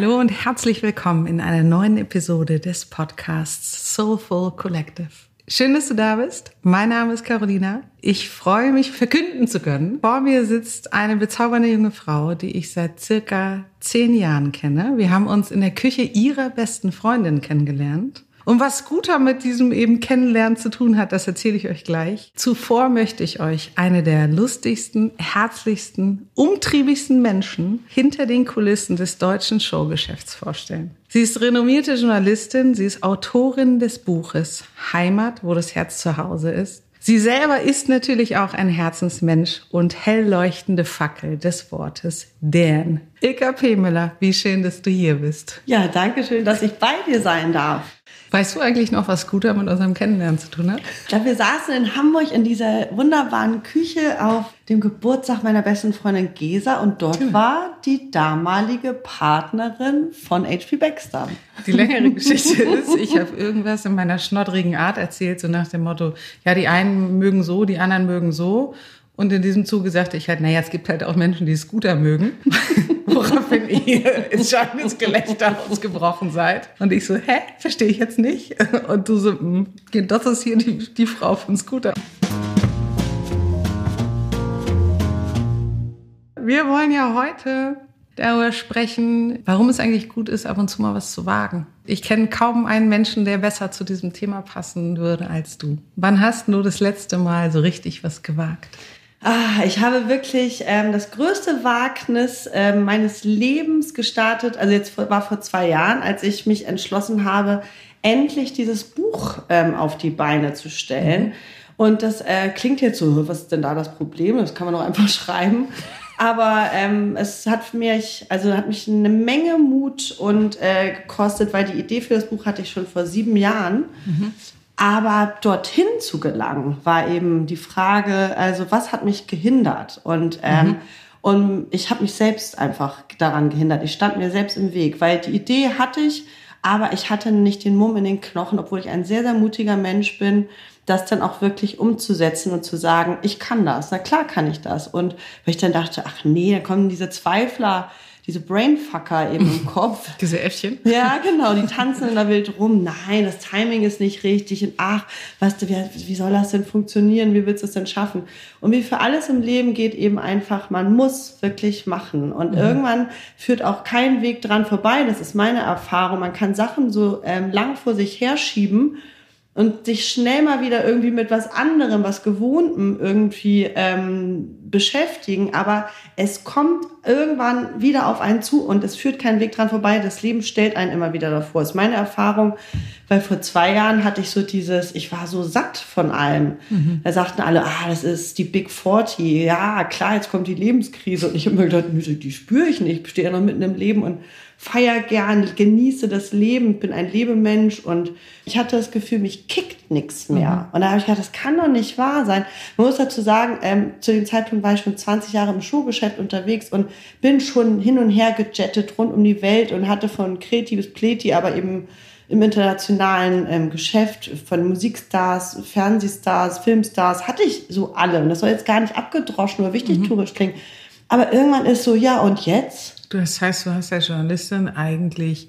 Hallo und herzlich willkommen in einer neuen Episode des Podcasts Soulful Collective. Schön, dass du da bist. Mein Name ist Carolina. Ich freue mich, verkünden zu können. Vor mir sitzt eine bezaubernde junge Frau, die ich seit circa zehn Jahren kenne. Wir haben uns in der Küche ihrer besten Freundin kennengelernt. Und was Scooter mit diesem eben Kennenlernen zu tun hat, das erzähle ich euch gleich. Zuvor möchte ich euch eine der lustigsten, herzlichsten, umtriebigsten Menschen hinter den Kulissen des deutschen Showgeschäfts vorstellen. Sie ist renommierte Journalistin, sie ist Autorin des Buches Heimat, wo das Herz zu Hause ist. Sie selber ist natürlich auch ein Herzensmensch und hell leuchtende Fackel des Wortes Dan. Ilka P. Müller, wie schön, dass du hier bist. Ja, danke schön, dass ich bei dir sein darf. Weißt du eigentlich noch, was Scooter mit unserem Kennenlernen zu tun hat? Glaube, wir saßen in Hamburg in dieser wunderbaren Küche auf dem Geburtstag meiner besten Freundin Gesa und dort genau. war die damalige Partnerin von HP Baxter. Die längere Geschichte ist, ich habe irgendwas in meiner schnoddrigen Art erzählt, so nach dem Motto, ja, die einen mögen so, die anderen mögen so. Und in diesem Zuge sagte ich halt, naja, es gibt halt auch Menschen, die Scooter mögen. Woraufhin ihr ins schallendes Gelächter ausgebrochen seid. Und ich so, hä, verstehe ich jetzt nicht? Und du so, hm, das ist hier die, die Frau von Scooter. Wir wollen ja heute darüber sprechen, warum es eigentlich gut ist, ab und zu mal was zu wagen. Ich kenne kaum einen Menschen, der besser zu diesem Thema passen würde als du. Wann hast du das letzte Mal so richtig was gewagt? Ah, ich habe wirklich ähm, das größte Wagnis ähm, meines Lebens gestartet. Also jetzt war vor zwei Jahren, als ich mich entschlossen habe, endlich dieses Buch ähm, auf die Beine zu stellen. Mhm. Und das äh, klingt jetzt so, was ist denn da das Problem? Das kann man doch einfach schreiben. Aber ähm, es hat mich, also hat mich eine Menge Mut und äh, gekostet, weil die Idee für das Buch hatte ich schon vor sieben Jahren. Mhm. Aber dorthin zu gelangen, war eben die Frage, also was hat mich gehindert? Und, ähm, mhm. und ich habe mich selbst einfach daran gehindert. Ich stand mir selbst im Weg, weil die Idee hatte ich, aber ich hatte nicht den Mumm in den Knochen, obwohl ich ein sehr, sehr mutiger Mensch bin, das dann auch wirklich umzusetzen und zu sagen, ich kann das. Na klar kann ich das. Und weil ich dann dachte, ach nee, da kommen diese Zweifler, diese Brainfucker eben im Kopf. Diese Äffchen? Ja, genau, die tanzen in der Welt rum. Nein, das Timing ist nicht richtig. Und ach, weißt du, wie, wie soll das denn funktionieren? Wie willst du es denn schaffen? Und wie für alles im Leben geht eben einfach, man muss wirklich machen. Und mhm. irgendwann führt auch kein Weg dran vorbei. Das ist meine Erfahrung. Man kann Sachen so ähm, lang vor sich herschieben und sich schnell mal wieder irgendwie mit was anderem, was Gewohntem irgendwie ähm, beschäftigen. Aber es kommt irgendwann wieder auf einen zu und es führt keinen Weg dran vorbei. Das Leben stellt einen immer wieder davor. Das ist meine Erfahrung, weil vor zwei Jahren hatte ich so dieses, ich war so satt von allem. Mhm. Da sagten alle, ah, das ist die Big 40. Ja, klar, jetzt kommt die Lebenskrise. Und ich habe mir gedacht, die spüre ich nicht. Ich stehe ja noch mitten im Leben und feier gern, genieße das Leben, bin ein Lebemensch und ich hatte das Gefühl, mich kickt nichts mehr. Mhm. Und da habe ich gedacht, das kann doch nicht wahr sein. Man muss dazu sagen, ähm, zu dem Zeitpunkt war ich schon 20 Jahre im Showgeschäft unterwegs und bin schon hin und her gejettet rund um die Welt und hatte von Kreti bis Pleti, aber eben im internationalen ähm, Geschäft von Musikstars, Fernsehstars, Filmstars, hatte ich so alle. Und das soll jetzt gar nicht abgedroschen oder wichtig mhm. tourisch klingen. Aber irgendwann ist so, ja, und jetzt? Das heißt, du hast als Journalistin eigentlich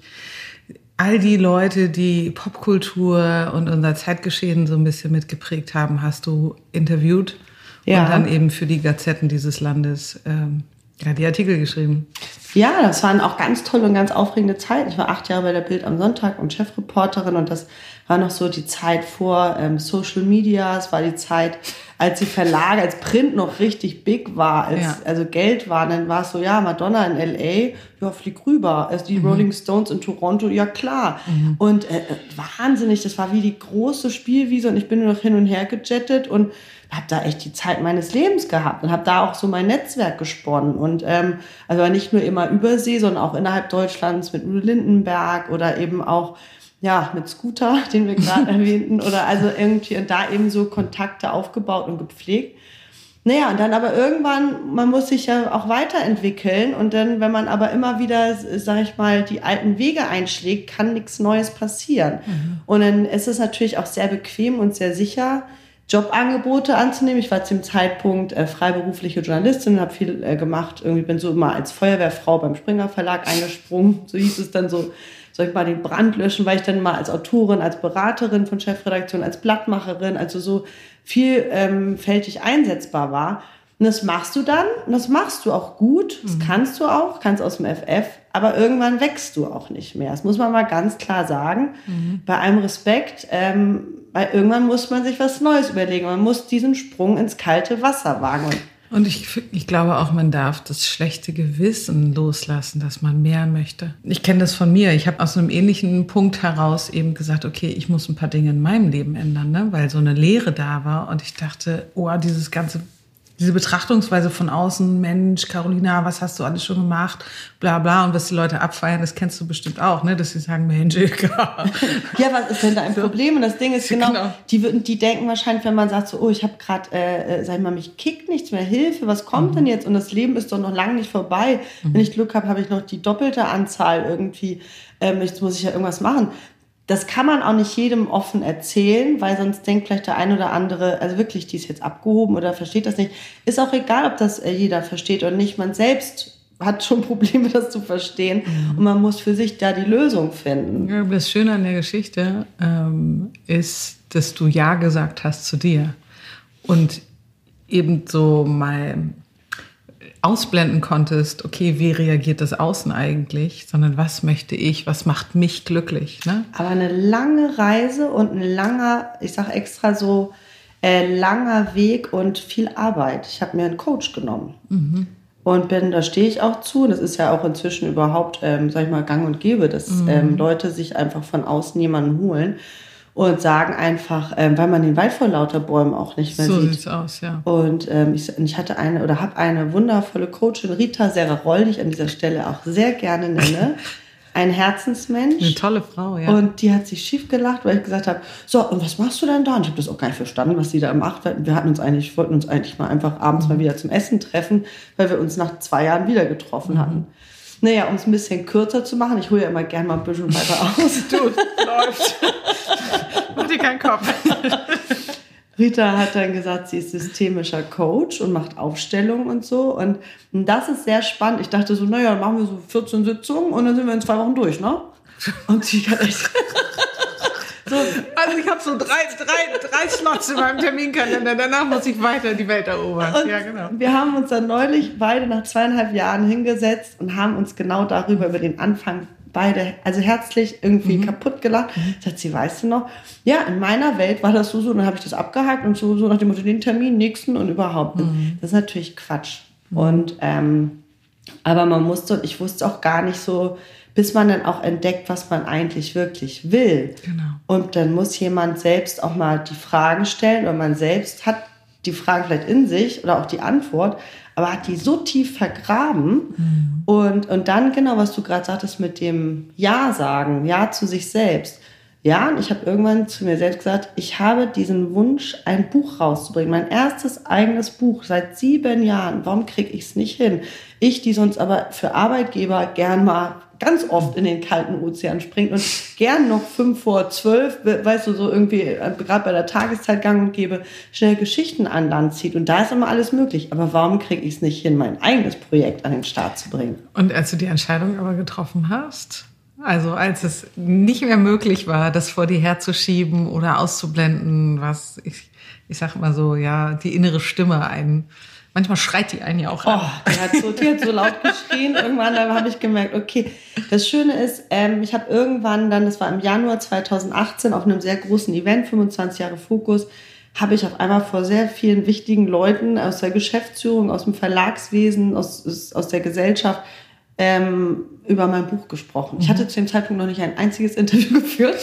all die Leute, die Popkultur und unser Zeitgeschehen so ein bisschen mitgeprägt haben, hast du interviewt ja. und dann eben für die Gazetten dieses Landes ähm, ja, die Artikel geschrieben. Ja, das waren auch ganz tolle und ganz aufregende Zeit. Ich war acht Jahre bei der Bild am Sonntag und Chefreporterin und das war noch so die Zeit vor ähm, Social Media. Es war die Zeit, als die Verlage, als Print noch richtig big war, als ja. also Geld war, dann war es so, ja, Madonna in L.A., ja, flieg rüber. Also die mhm. Rolling Stones in Toronto, ja klar. Mhm. Und äh, äh, wahnsinnig, das war wie die große Spielwiese und ich bin nur noch hin und her gejettet und habe da echt die Zeit meines Lebens gehabt und habe da auch so mein Netzwerk gesponnen und ähm, also nicht nur immer übersee, sondern auch innerhalb Deutschlands mit Lindenberg oder eben auch ja mit Scooter, den wir gerade erwähnten oder also irgendwie und da eben so Kontakte aufgebaut und gepflegt. Naja, und dann aber irgendwann, man muss sich ja auch weiterentwickeln und dann, wenn man aber immer wieder, sag ich mal, die alten Wege einschlägt, kann nichts Neues passieren. Mhm. Und dann ist es natürlich auch sehr bequem und sehr sicher, Jobangebote anzunehmen. Ich war zu dem Zeitpunkt äh, freiberufliche Journalistin, habe viel äh, gemacht. Irgendwie bin so immer als Feuerwehrfrau beim Springer Verlag eingesprungen. So hieß es dann so, soll ich mal den Brand löschen, weil ich dann mal als Autorin, als Beraterin von Chefredaktion, als Blattmacherin, also so vielfältig ähm, einsetzbar war. Und das machst du dann und das machst du auch gut. Das mhm. kannst du auch, kannst aus dem FF, aber irgendwann wächst du auch nicht mehr. Das muss man mal ganz klar sagen. Mhm. Bei allem Respekt, ähm, weil irgendwann muss man sich was Neues überlegen. Man muss diesen Sprung ins kalte Wasser wagen. Und ich, ich glaube auch, man darf das schlechte Gewissen loslassen, dass man mehr möchte. Ich kenne das von mir. Ich habe aus einem ähnlichen Punkt heraus eben gesagt, okay, ich muss ein paar Dinge in meinem Leben ändern, ne? weil so eine Leere da war. Und ich dachte, oh, dieses ganze diese Betrachtungsweise von außen, Mensch, Carolina, was hast du alles schon gemacht, bla bla, und was die Leute abfeiern, das kennst du bestimmt auch, ne? dass sie sagen, Mensch, ja, was ist denn da ein Problem? Und das Ding ist genau, genau. Die, würden, die denken wahrscheinlich, wenn man sagt so, oh, ich habe gerade, äh, äh, sag ich mal, mich kickt nichts mehr, Hilfe, was kommt mhm. denn jetzt? Und das Leben ist doch noch lange nicht vorbei. Mhm. Wenn ich Glück habe, habe ich noch die doppelte Anzahl irgendwie, ähm, jetzt muss ich ja irgendwas machen das kann man auch nicht jedem offen erzählen, weil sonst denkt vielleicht der ein oder andere, also wirklich, die ist jetzt abgehoben oder versteht das nicht. Ist auch egal, ob das äh, jeder versteht oder nicht. Man selbst hat schon Probleme, das zu verstehen. Mhm. Und man muss für sich da die Lösung finden. Ja, das Schöne an der Geschichte ähm, ist, dass du Ja gesagt hast zu dir. Und eben so mal ausblenden konntest, okay, wie reagiert das Außen eigentlich, sondern was möchte ich, was macht mich glücklich. Ne? Aber eine lange Reise und ein langer, ich sage extra so, äh, langer Weg und viel Arbeit. Ich habe mir einen Coach genommen. Mhm. Und bin, da stehe ich auch zu. Das ist ja auch inzwischen überhaupt, ähm, sag ich mal, gang und gäbe, dass mhm. ähm, Leute sich einfach von außen jemanden holen und sagen einfach, ähm, weil man den Wald vor lauter Bäumen auch nicht mehr so sieht. So sieht's aus, ja. Und ähm, ich, ich hatte eine oder habe eine wundervolle Coachin, Rita Serraroll, die ich an dieser Stelle auch sehr gerne nenne. Ein Herzensmensch. Eine tolle Frau, ja. Und die hat sich schief gelacht, weil ich gesagt habe, so, und was machst du denn da? Und ich habe das auch gar nicht verstanden, was sie da macht. Wir hatten uns eigentlich, wollten uns eigentlich mal einfach abends mhm. mal wieder zum Essen treffen, weil wir uns nach zwei Jahren wieder getroffen mhm. hatten. Naja, um es ein bisschen kürzer zu machen, ich hole ja immer gerne mal ein bisschen weiter aus. du, läuft. Mach dir keinen Kopf. Rita hat dann gesagt, sie ist systemischer Coach und macht Aufstellungen und so. Und das ist sehr spannend. Ich dachte so, naja, dann machen wir so 14 Sitzungen und dann sind wir in zwei Wochen durch, ne? Und sie hat echt. So, also ich habe so drei, drei, drei Slots in meinem Terminkalender. Danach muss ich weiter die Welt erobern. Und ja, genau. Wir haben uns dann neulich beide nach zweieinhalb Jahren hingesetzt und haben uns genau darüber, über den Anfang beide, also herzlich irgendwie mhm. kaputt gelacht. Sagt sie, weißt du noch? Ja, in meiner Welt war das so, so, dann habe ich das abgehakt und so, so nach dem Motto, den Termin, nächsten und überhaupt. Mhm. Das ist natürlich Quatsch. Mhm. Und, ähm, aber man musste, ich wusste auch gar nicht so, bis man dann auch entdeckt, was man eigentlich wirklich will. Genau. Und dann muss jemand selbst auch mal die Fragen stellen oder man selbst hat die Fragen vielleicht in sich oder auch die Antwort, aber hat die so tief vergraben. Mhm. Und, und dann genau, was du gerade sagtest mit dem Ja sagen, Ja zu sich selbst. Ja, und ich habe irgendwann zu mir selbst gesagt, ich habe diesen Wunsch, ein Buch rauszubringen, mein erstes eigenes Buch seit sieben Jahren. Warum kriege ich es nicht hin? Ich, die sonst aber für Arbeitgeber gern mal ganz oft in den kalten Ozean springt und gern noch fünf vor zwölf, weißt du, so irgendwie, äh, gerade bei der Tageszeit gang und gebe, schnell Geschichten an Land zieht. Und da ist immer alles möglich. Aber warum kriege ich es nicht hin, mein eigenes Projekt an den Start zu bringen? Und als du die Entscheidung aber getroffen hast, also als es nicht mehr möglich war, das vor dir herzuschieben oder auszublenden, was ich, ich sag mal so, ja, die innere Stimme einen Manchmal schreit die einen ja auch an. Oh, die hat so, die hat so laut geschrien. Irgendwann habe ich gemerkt, okay, das Schöne ist, ähm, ich habe irgendwann dann, das war im Januar 2018, auf einem sehr großen Event, 25 Jahre Fokus, habe ich auf einmal vor sehr vielen wichtigen Leuten aus der Geschäftsführung, aus dem Verlagswesen, aus, aus der Gesellschaft ähm, über mein Buch gesprochen. Ich mhm. hatte zu dem Zeitpunkt noch nicht ein einziges Interview geführt,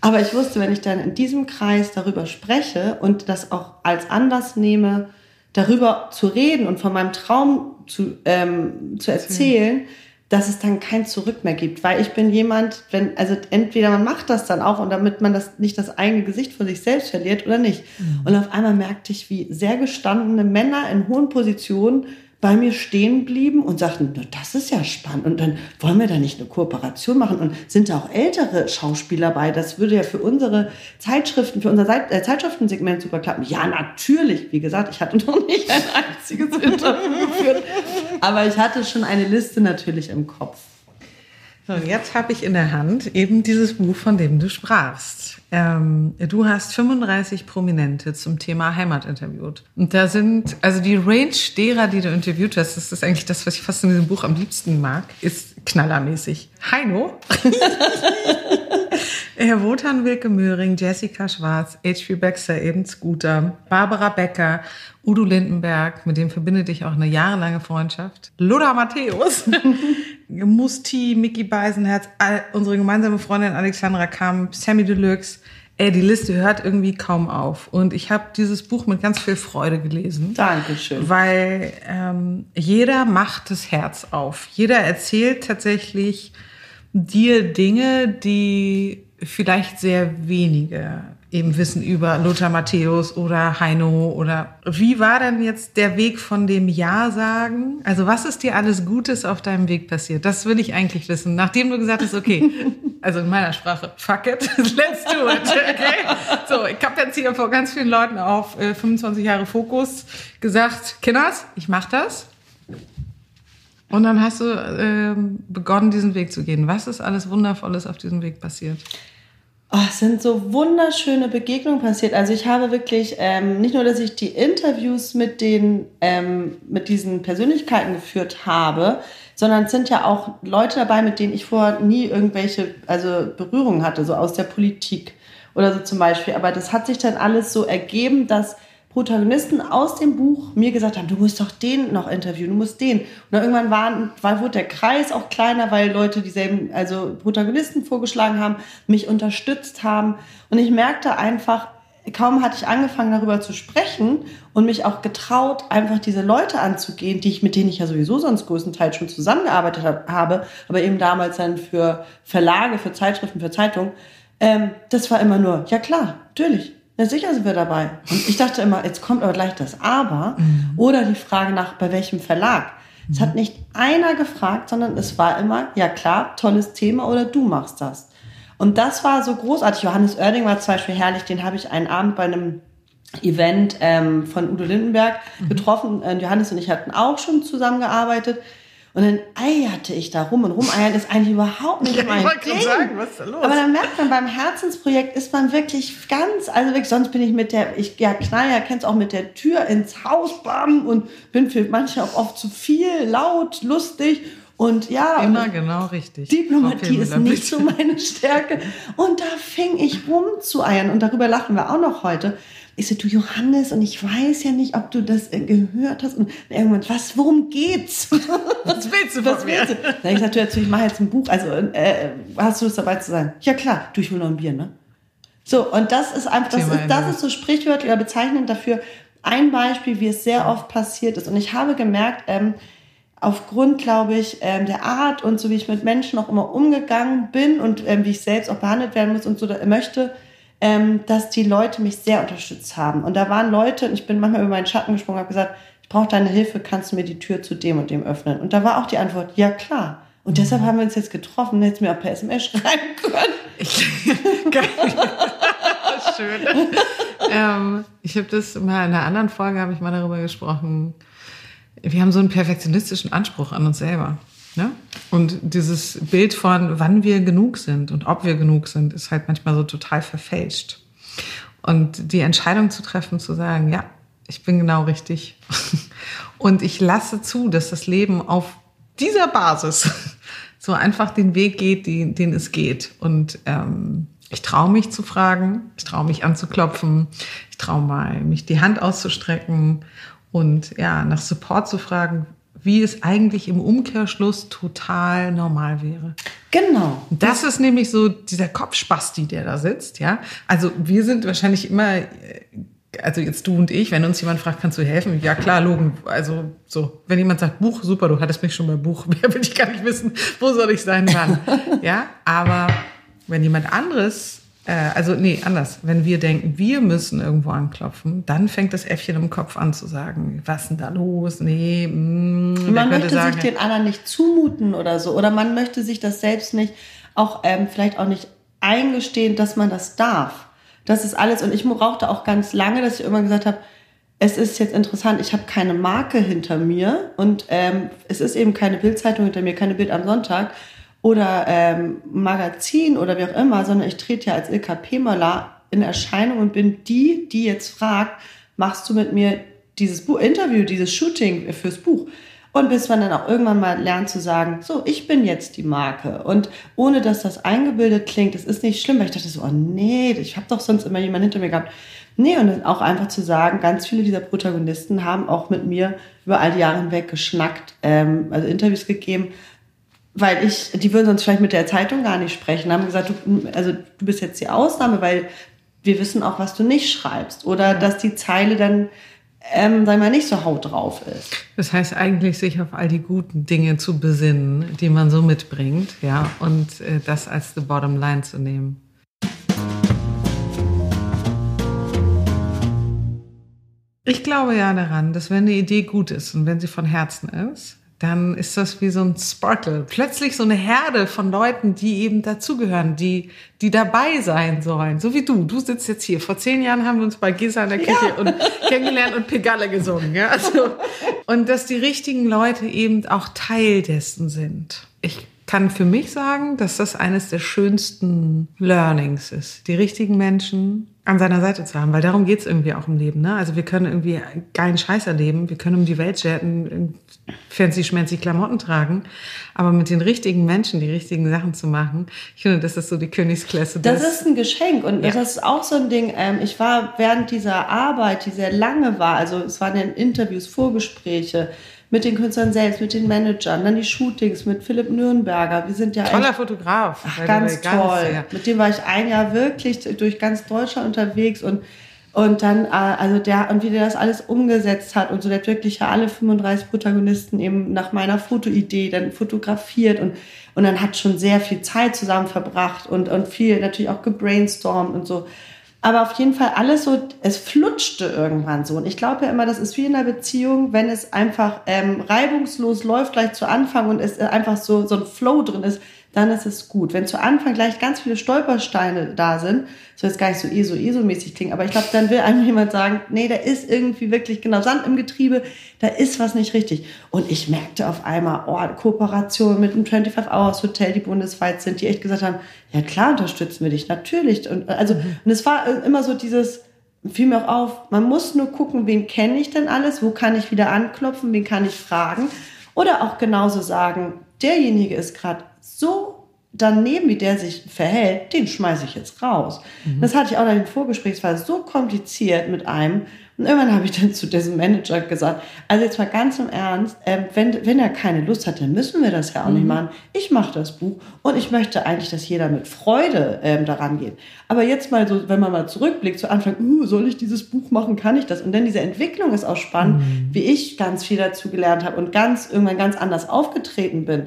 aber ich wusste, wenn ich dann in diesem Kreis darüber spreche und das auch als Anlass nehme, darüber zu reden und von meinem Traum zu, ähm, zu erzählen, dass es dann kein Zurück mehr gibt. Weil ich bin jemand, wenn, also entweder man macht das dann auch und damit man das nicht das eigene Gesicht von sich selbst verliert oder nicht. Mhm. Und auf einmal merkte ich, wie sehr gestandene Männer in hohen Positionen bei mir stehen blieben und sagten, das ist ja spannend und dann wollen wir da nicht eine Kooperation machen und sind da auch ältere Schauspieler bei. Das würde ja für unsere Zeitschriften, für unser äh, Zeitschriftensegment super klappen. Ja, natürlich. Wie gesagt, ich hatte noch nicht ein einziges Interview geführt, aber ich hatte schon eine Liste natürlich im Kopf. So, und jetzt habe ich in der Hand eben dieses Buch, von dem du sprachst. Ähm, du hast 35 Prominente zum Thema Heimat interviewt. Und da sind, also die Range derer, die du interviewt hast, das ist eigentlich das, was ich fast in diesem Buch am liebsten mag, ist knallermäßig. Heino. Herr Wotan Wilke Möhring, Jessica Schwarz, H.P. Baxter, eben Scooter, Barbara Becker, Udo Lindenberg, mit dem verbindet dich auch eine jahrelange Freundschaft, Lothar Matthäus, Musti, Mickey Beisenherz, unsere gemeinsame Freundin Alexandra Kamp, Sammy Deluxe, Ey, die Liste hört irgendwie kaum auf. Und ich habe dieses Buch mit ganz viel Freude gelesen. Dankeschön. Weil ähm, jeder macht das Herz auf. Jeder erzählt tatsächlich dir Dinge, die vielleicht sehr wenige eben wissen über Lothar Matthäus oder Heino oder wie war denn jetzt der Weg von dem Ja sagen? Also was ist dir alles Gutes auf deinem Weg passiert? Das will ich eigentlich wissen. Nachdem du gesagt hast, okay, also in meiner Sprache, fuck it, let's do it, okay? So, ich habe jetzt hier vor ganz vielen Leuten auf äh, 25 Jahre Fokus gesagt, Kinders, ich mach das. Und dann hast du äh, begonnen, diesen Weg zu gehen. Was ist alles Wundervolles auf diesem Weg passiert? Oh, es sind so wunderschöne Begegnungen passiert. Also ich habe wirklich ähm, nicht nur, dass ich die Interviews mit den ähm, mit diesen Persönlichkeiten geführt habe, sondern es sind ja auch Leute dabei, mit denen ich vorher nie irgendwelche also Berührungen hatte, so aus der Politik oder so zum Beispiel. Aber das hat sich dann alles so ergeben, dass Protagonisten aus dem Buch mir gesagt haben, du musst doch den noch interviewen, du musst den. Und dann irgendwann war, war, wurde der Kreis auch kleiner, weil Leute dieselben, also Protagonisten vorgeschlagen haben, mich unterstützt haben. Und ich merkte einfach, kaum hatte ich angefangen darüber zu sprechen und mich auch getraut, einfach diese Leute anzugehen, die ich, mit denen ich ja sowieso sonst größtenteils schon zusammengearbeitet habe, aber eben damals dann für Verlage, für Zeitschriften, für Zeitungen. Ähm, das war immer nur, ja klar, natürlich, na sicher sind wir dabei. Und ich dachte immer, jetzt kommt aber gleich das Aber mhm. oder die Frage nach, bei welchem Verlag. Es mhm. hat nicht einer gefragt, sondern es war immer, ja klar, tolles Thema oder du machst das. Und das war so großartig. Johannes Oerding war zum Beispiel herrlich, den habe ich einen Abend bei einem Event ähm, von Udo Lindenberg mhm. getroffen. Mhm. Johannes und ich hatten auch schon zusammengearbeitet. Und dann eierte ich da rum und rumeiern ist eigentlich überhaupt nicht ja, mein ich Ding. Sagen, was ist da los? Aber dann merkt man, beim Herzensprojekt ist man wirklich ganz, also wirklich, sonst bin ich mit der, ich, ja, knall ja, kennst auch mit der Tür ins Haus, bam, und bin für manche auch oft zu viel, laut, lustig. Und ja, immer genau richtig. Diplomatie ist nicht so meine Stärke. Und da fing ich rum zu eiern. Und darüber lachen wir auch noch heute. Ich so, du Johannes, und ich weiß ja nicht, ob du das äh, gehört hast. Und irgendwann, was, worum geht's? was willst du was mir? Dann ich sagte dazu, ich mache jetzt ein Buch. Also, äh, hast du Lust dabei zu sein? Ja klar, du, ich will noch ein Bier, ne? So, und das ist einfach, das, ist, das ist so sprichwörtlich oder bezeichnend dafür. Ein Beispiel, wie es sehr oft passiert ist. Und ich habe gemerkt, ähm, aufgrund, glaube ich, ähm, der Art und so wie ich mit Menschen auch immer umgegangen bin und ähm, wie ich selbst auch behandelt werden muss und so möchte, ähm, dass die Leute mich sehr unterstützt haben. Und da waren Leute, und ich bin manchmal über meinen Schatten gesprungen, habe gesagt, ich brauche deine Hilfe, kannst du mir die Tür zu dem und dem öffnen? Und da war auch die Antwort, ja klar. Und mhm. deshalb haben wir uns jetzt getroffen, hättest mir auch per SMS schreiben können. Ich, Schön. ähm, ich habe das mal in einer anderen Folge, habe ich mal darüber gesprochen. Wir haben so einen perfektionistischen Anspruch an uns selber. Ne? Und dieses Bild von, wann wir genug sind und ob wir genug sind, ist halt manchmal so total verfälscht. Und die Entscheidung zu treffen, zu sagen, ja, ich bin genau richtig. Und ich lasse zu, dass das Leben auf dieser Basis so einfach den Weg geht, den, den es geht. Und ähm, ich traue mich zu fragen, ich traue mich anzuklopfen, ich traue mal, mich die Hand auszustrecken und ja, nach Support zu fragen, wie es eigentlich im Umkehrschluss total normal wäre. Genau. Das ist nämlich so dieser Kopfspasti, der da sitzt, ja. Also wir sind wahrscheinlich immer, äh, also jetzt du und ich, wenn uns jemand fragt, kannst du helfen? Ja klar, Logen. Also so, wenn jemand sagt Buch, super, du hattest mich schon bei Buch, mehr will ich gar nicht wissen, wo soll ich sein, wann, ja. Aber wenn jemand anderes äh, also nee, anders. Wenn wir denken, wir müssen irgendwo anklopfen, dann fängt das Äffchen im Kopf an zu sagen, was ist denn da los? Nee, mm, man möchte sagen, sich den anderen nicht zumuten oder so. Oder man möchte sich das selbst nicht, auch ähm, vielleicht auch nicht eingestehen, dass man das darf. Das ist alles. Und ich brauchte auch ganz lange, dass ich immer gesagt habe, es ist jetzt interessant, ich habe keine Marke hinter mir und ähm, es ist eben keine Bildzeitung hinter mir, keine Bild am Sonntag oder ähm, Magazin oder wie auch immer, sondern ich trete ja als Ilka Pemöller in Erscheinung und bin die, die jetzt fragt, machst du mit mir dieses Buch, Interview, dieses Shooting fürs Buch? Und bis man dann auch irgendwann mal lernt zu sagen, so, ich bin jetzt die Marke. Und ohne dass das eingebildet klingt, das ist nicht schlimm, weil ich dachte so, oh nee, ich habe doch sonst immer jemanden hinter mir gehabt. Nee, und dann auch einfach zu sagen, ganz viele dieser Protagonisten haben auch mit mir über all die Jahre hinweg geschnackt, ähm, also Interviews gegeben, weil ich, die würden sonst vielleicht mit der Zeitung gar nicht sprechen, haben gesagt, du, also du bist jetzt die Ausnahme, weil wir wissen auch, was du nicht schreibst. Oder dass die Zeile dann, ähm, sag mal, nicht so haut drauf ist. Das heißt eigentlich, sich auf all die guten Dinge zu besinnen, die man so mitbringt, ja, und äh, das als the bottom line zu nehmen. Ich glaube ja daran, dass wenn eine Idee gut ist und wenn sie von Herzen ist, dann ist das wie so ein Sparkle. Plötzlich so eine Herde von Leuten, die eben dazugehören, die, die dabei sein sollen. So wie du. Du sitzt jetzt hier. Vor zehn Jahren haben wir uns bei Gisa in der Küche ja. und kennengelernt und Pegalle gesungen. Ja? Also, und dass die richtigen Leute eben auch Teil dessen sind. Ich kann für mich sagen, dass das eines der schönsten Learnings ist. Die richtigen Menschen an seiner Seite zu haben, weil darum geht's irgendwie auch im Leben. Ne? Also wir können irgendwie geilen Scheiß erleben, wir können um die Welt jetten, fancy schmancy Klamotten tragen, aber mit den richtigen Menschen die richtigen Sachen zu machen, ich finde, das ist so die Königsklasse. Das ist ein Geschenk und ja. das ist auch so ein Ding, ähm, ich war während dieser Arbeit, die sehr lange war, also es waren ja Interviews, Vorgespräche, mit den Künstlern selbst, mit den Managern, dann die Shootings mit Philipp Nürnberger. Wir sind ja toller Fotograf. Ach, ganz toll. Ganz, ja. Mit dem war ich ein Jahr wirklich durch ganz Deutschland unterwegs und und dann, äh, also der, und wie der das alles umgesetzt hat und so, der hat wirklich ja alle 35 Protagonisten eben nach meiner Fotoidee dann fotografiert und, und dann hat schon sehr viel Zeit zusammen verbracht und, und viel natürlich auch gebrainstormt und so. Aber auf jeden Fall alles so, es flutschte irgendwann so. Und ich glaube ja immer, das ist wie in einer Beziehung, wenn es einfach ähm, reibungslos läuft gleich zu Anfang und es einfach so, so ein Flow drin ist, dann ist es gut. Wenn zu Anfang gleich ganz viele Stolpersteine da sind, soll jetzt gar nicht so ESO, ESO-mäßig klingen, aber ich glaube, dann will einem jemand sagen, nee, da ist irgendwie wirklich genau Sand im Getriebe, da ist was nicht richtig. Und ich merkte auf einmal, oh, Kooperation mit dem 25 Hours Hotel, die bundesweit sind, die echt gesagt haben, ja klar, unterstützen wir dich, natürlich. Und, also, mhm. und es war immer so dieses, fiel mir auch auf, man muss nur gucken, wen kenne ich denn alles, wo kann ich wieder anklopfen, wen kann ich fragen. Oder auch genauso sagen, derjenige ist gerade so daneben, wie der sich verhält, den schmeiße ich jetzt raus. Mhm. Das hatte ich auch in dem Vorgespräch, es war so kompliziert mit einem. Und irgendwann habe ich dann zu diesem Manager gesagt, also jetzt mal ganz im Ernst, äh, wenn, wenn er keine Lust hat, dann müssen wir das ja auch mhm. nicht machen. Ich mache das Buch und ich möchte eigentlich, dass jeder mit Freude ähm, daran geht. Aber jetzt mal so, wenn man mal zurückblickt, zu Anfang, uh, soll ich dieses Buch machen, kann ich das? Und dann diese Entwicklung ist auch spannend, mhm. wie ich ganz viel dazu gelernt habe und ganz irgendwann ganz anders aufgetreten bin.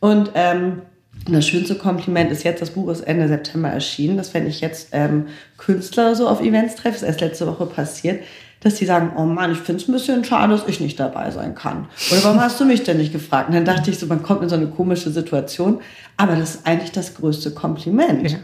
Und ähm, das schönste Kompliment ist jetzt, das Buch ist Ende September erschienen, dass wenn ich jetzt ähm, Künstler so auf Events treffe, ist erst letzte Woche passiert, dass die sagen, oh Mann, ich finde es ein bisschen schade, dass ich nicht dabei sein kann. Oder warum hast du mich denn nicht gefragt? Und dann dachte ich so, man kommt in so eine komische Situation, aber das ist eigentlich das größte Kompliment. Ja.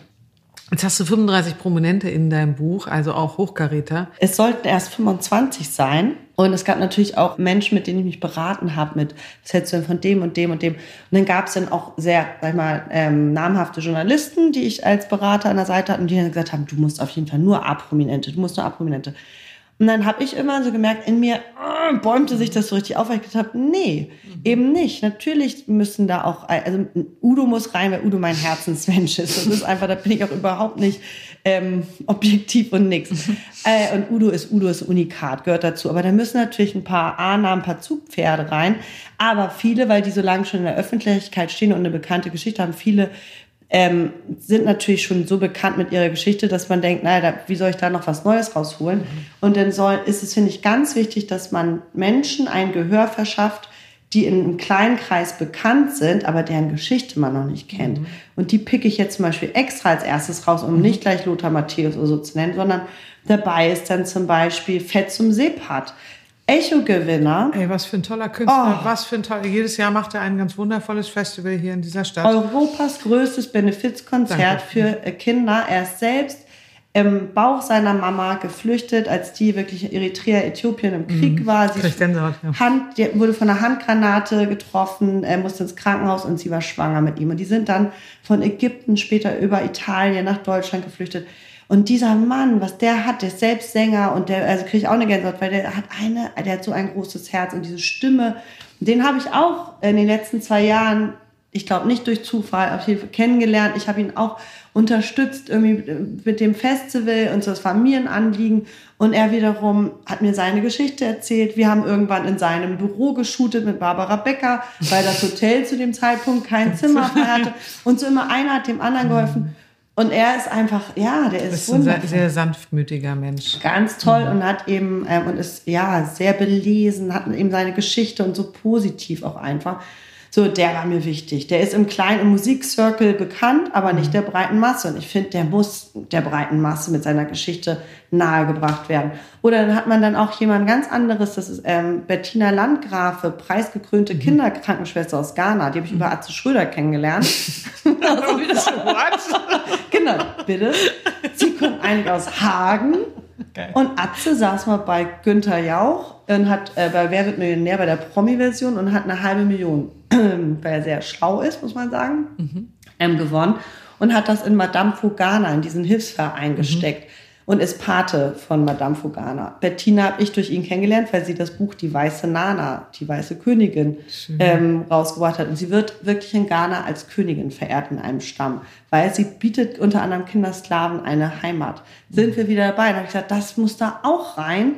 Jetzt hast du 35 Prominente in deinem Buch, also auch Hochkaräter. Es sollten erst 25 sein. Und es gab natürlich auch Menschen, mit denen ich mich beraten habe, mit was hältst du denn von dem und dem und dem. Und dann gab es dann auch sehr, sag ich mal, ähm, namhafte Journalisten, die ich als Berater an der Seite hatte und die dann gesagt haben, du musst auf jeden Fall nur A-Prominente, du musst nur A-Prominente. Und dann habe ich immer so gemerkt, in mir äh, bäumte sich das so richtig auf, weil ich gedacht habe, nee, mhm. eben nicht. Natürlich müssen da auch, also Udo muss rein, weil Udo mein Herzensmensch ist. Das ist einfach, da bin ich auch überhaupt nicht ähm, objektiv und nix. äh, und Udo ist Udo ist Unikat, gehört dazu. Aber da müssen natürlich ein paar A-Namen, ein paar Zugpferde rein. Aber viele, weil die so lange schon in der Öffentlichkeit stehen und eine bekannte Geschichte haben, viele ähm, sind natürlich schon so bekannt mit ihrer Geschichte, dass man denkt, naja, wie soll ich da noch was Neues rausholen? Mhm. Und dann soll, ist es, finde ich, ganz wichtig, dass man Menschen ein Gehör verschafft, die in einem kleinen Kreis bekannt sind, aber deren Geschichte man noch nicht kennt. Mhm. Und die picke ich jetzt zum Beispiel extra als erstes raus, um mhm. nicht gleich Lothar Matthäus oder so zu nennen, sondern dabei ist dann zum Beispiel Fett zum Seepat. Echo-Gewinner. Ey, was für ein toller Künstler, oh. was für ein toller. Jedes Jahr macht er ein ganz wundervolles Festival hier in dieser Stadt. Europas größtes Benefizkonzert für Kinder. Er ist selbst im Bauch seiner Mama geflüchtet, als die wirklich Eritrea, Äthiopien im Krieg mhm. war. Sie ja. Hand, wurde von einer Handgranate getroffen, er musste ins Krankenhaus und sie war schwanger mit ihm. Und die sind dann von Ägypten später über Italien nach Deutschland geflüchtet. Und dieser Mann, was der hat, der ist selbst Sänger und der, also kriege ich auch eine Gänsehaut, weil der hat eine, der hat so ein großes Herz und diese Stimme. Den habe ich auch in den letzten zwei Jahren, ich glaube nicht durch Zufall, auf jeden Fall kennengelernt. Ich habe ihn auch unterstützt irgendwie mit dem Festival und so, das war mir ein Anliegen. Und er wiederum hat mir seine Geschichte erzählt. Wir haben irgendwann in seinem Büro geshootet mit Barbara Becker, weil das Hotel zu dem Zeitpunkt kein Zimmer mehr hatte. Und so immer einer hat dem anderen geholfen. Und er ist einfach, ja, der ist, ist ein sehr, sehr sanftmütiger Mensch. Ganz toll mhm. und hat eben, ähm, und ist ja sehr belesen, hat eben seine Geschichte und so positiv auch einfach. So, der war mir wichtig. Der ist im kleinen Musikcircle bekannt, aber nicht mhm. der breiten Masse. Und ich finde, der muss der breiten Masse mit seiner Geschichte nahegebracht werden. Oder dann hat man dann auch jemand ganz anderes, das ist ähm, Bettina Landgrafe, preisgekrönte mhm. Kinderkrankenschwester aus Ghana. Die habe ich mhm. über Atze Schröder kennengelernt. also genau, bitte. Sie kommt eigentlich aus Hagen. Okay. Und Atze saß mal bei Günther Jauch und hat äh, bei Wer wird Millionär bei der Promi-Version und hat eine halbe Million weil er sehr schlau ist, muss man sagen, mhm. ähm, gewonnen und hat das in Madame Fugana, in diesen Hilfsverein mhm. gesteckt und ist Pate von Madame Fugana. Bettina habe ich durch ihn kennengelernt, weil sie das Buch Die Weiße Nana, die Weiße Königin, ähm, rausgebracht hat. Und sie wird wirklich in Ghana als Königin verehrt in einem Stamm, weil sie bietet unter anderem Kindersklaven eine Heimat. Sind wir wieder dabei? Da habe ich gesagt, das muss da auch rein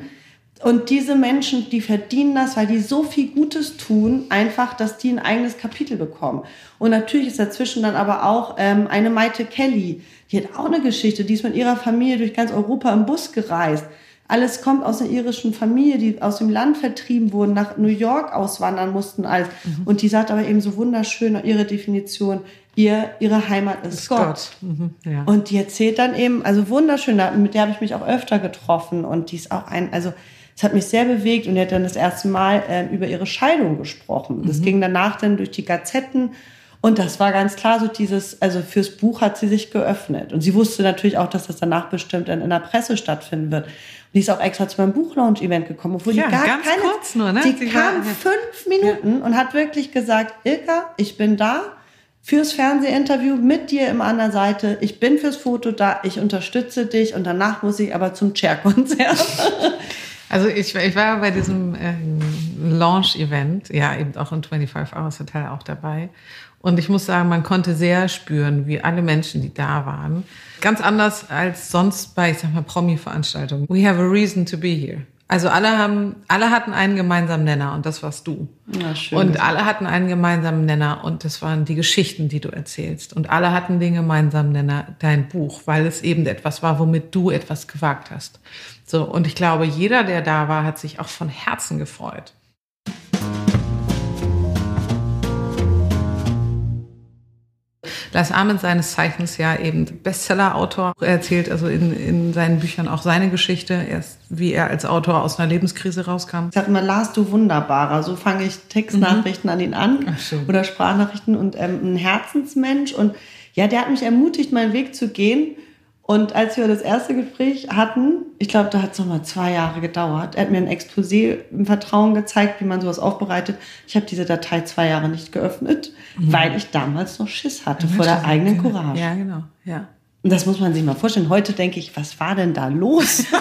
und diese Menschen, die verdienen das, weil die so viel Gutes tun, einfach, dass die ein eigenes Kapitel bekommen. Und natürlich ist dazwischen dann aber auch ähm, eine Maite Kelly, die hat auch eine Geschichte, die ist mit ihrer Familie durch ganz Europa im Bus gereist. Alles kommt aus einer irischen Familie, die aus dem Land vertrieben wurden, nach New York auswandern mussten. Alles. Mhm. Und die sagt aber eben so wunderschön ihre Definition, ihr, ihre Heimat ist, ist Gott. Gott. Mhm, ja. Und die erzählt dann eben, also wunderschön, mit der habe ich mich auch öfter getroffen und die ist auch ein, also es hat mich sehr bewegt und er hat dann das erste Mal äh, über ihre Scheidung gesprochen. Das mhm. ging danach dann durch die Gazetten und das war ganz klar so dieses, also fürs Buch hat sie sich geöffnet. Und sie wusste natürlich auch, dass das danach bestimmt dann in der Presse stattfinden wird. Und die ist auch extra zu meinem Buchlaunch-Event gekommen, obwohl ja, die gar ganz keine, kurz nur, ne? Die sie kam war, fünf Minuten ja. und hat wirklich gesagt, Ilka, ich bin da fürs Fernsehinterview mit dir im anderen Seite. Ich bin fürs Foto da, ich unterstütze dich und danach muss ich aber zum Chair-Konzert. Also ich, ich war bei diesem äh, Launch-Event, ja eben auch im 25 Hours Hotel auch dabei. Und ich muss sagen, man konnte sehr spüren, wie alle Menschen, die da waren, ganz anders als sonst bei, ich sag mal, Promi-Veranstaltungen. We have a reason to be here. Also alle haben, alle hatten einen gemeinsamen Nenner und das warst du. Ja, schön. Und alle hatten einen gemeinsamen Nenner und das waren die Geschichten, die du erzählst. Und alle hatten den gemeinsamen Nenner, dein Buch, weil es eben etwas war, womit du etwas gewagt hast. So, und ich glaube, jeder, der da war, hat sich auch von Herzen gefreut. Lars Ahmed seines Zeichens ja eben Bestseller-Autor. Er erzählt also in, in seinen Büchern auch seine Geschichte, erst wie er als Autor aus einer Lebenskrise rauskam. Ich sag immer, Lars, du Wunderbarer. So fange ich Textnachrichten mhm. an ihn an oder Sprachnachrichten und ähm, ein Herzensmensch. Und ja, der hat mich ermutigt, meinen Weg zu gehen. Und als wir das erste Gespräch hatten, ich glaube, da hat es nochmal zwei Jahre gedauert. Er hat mir ein Exposé im Vertrauen gezeigt, wie man sowas aufbereitet. Ich habe diese Datei zwei Jahre nicht geöffnet, mhm. weil ich damals noch Schiss hatte vor der eigenen Courage. Ja, genau. Ja. Und das muss man sich mal vorstellen. Heute denke ich, was war denn da los?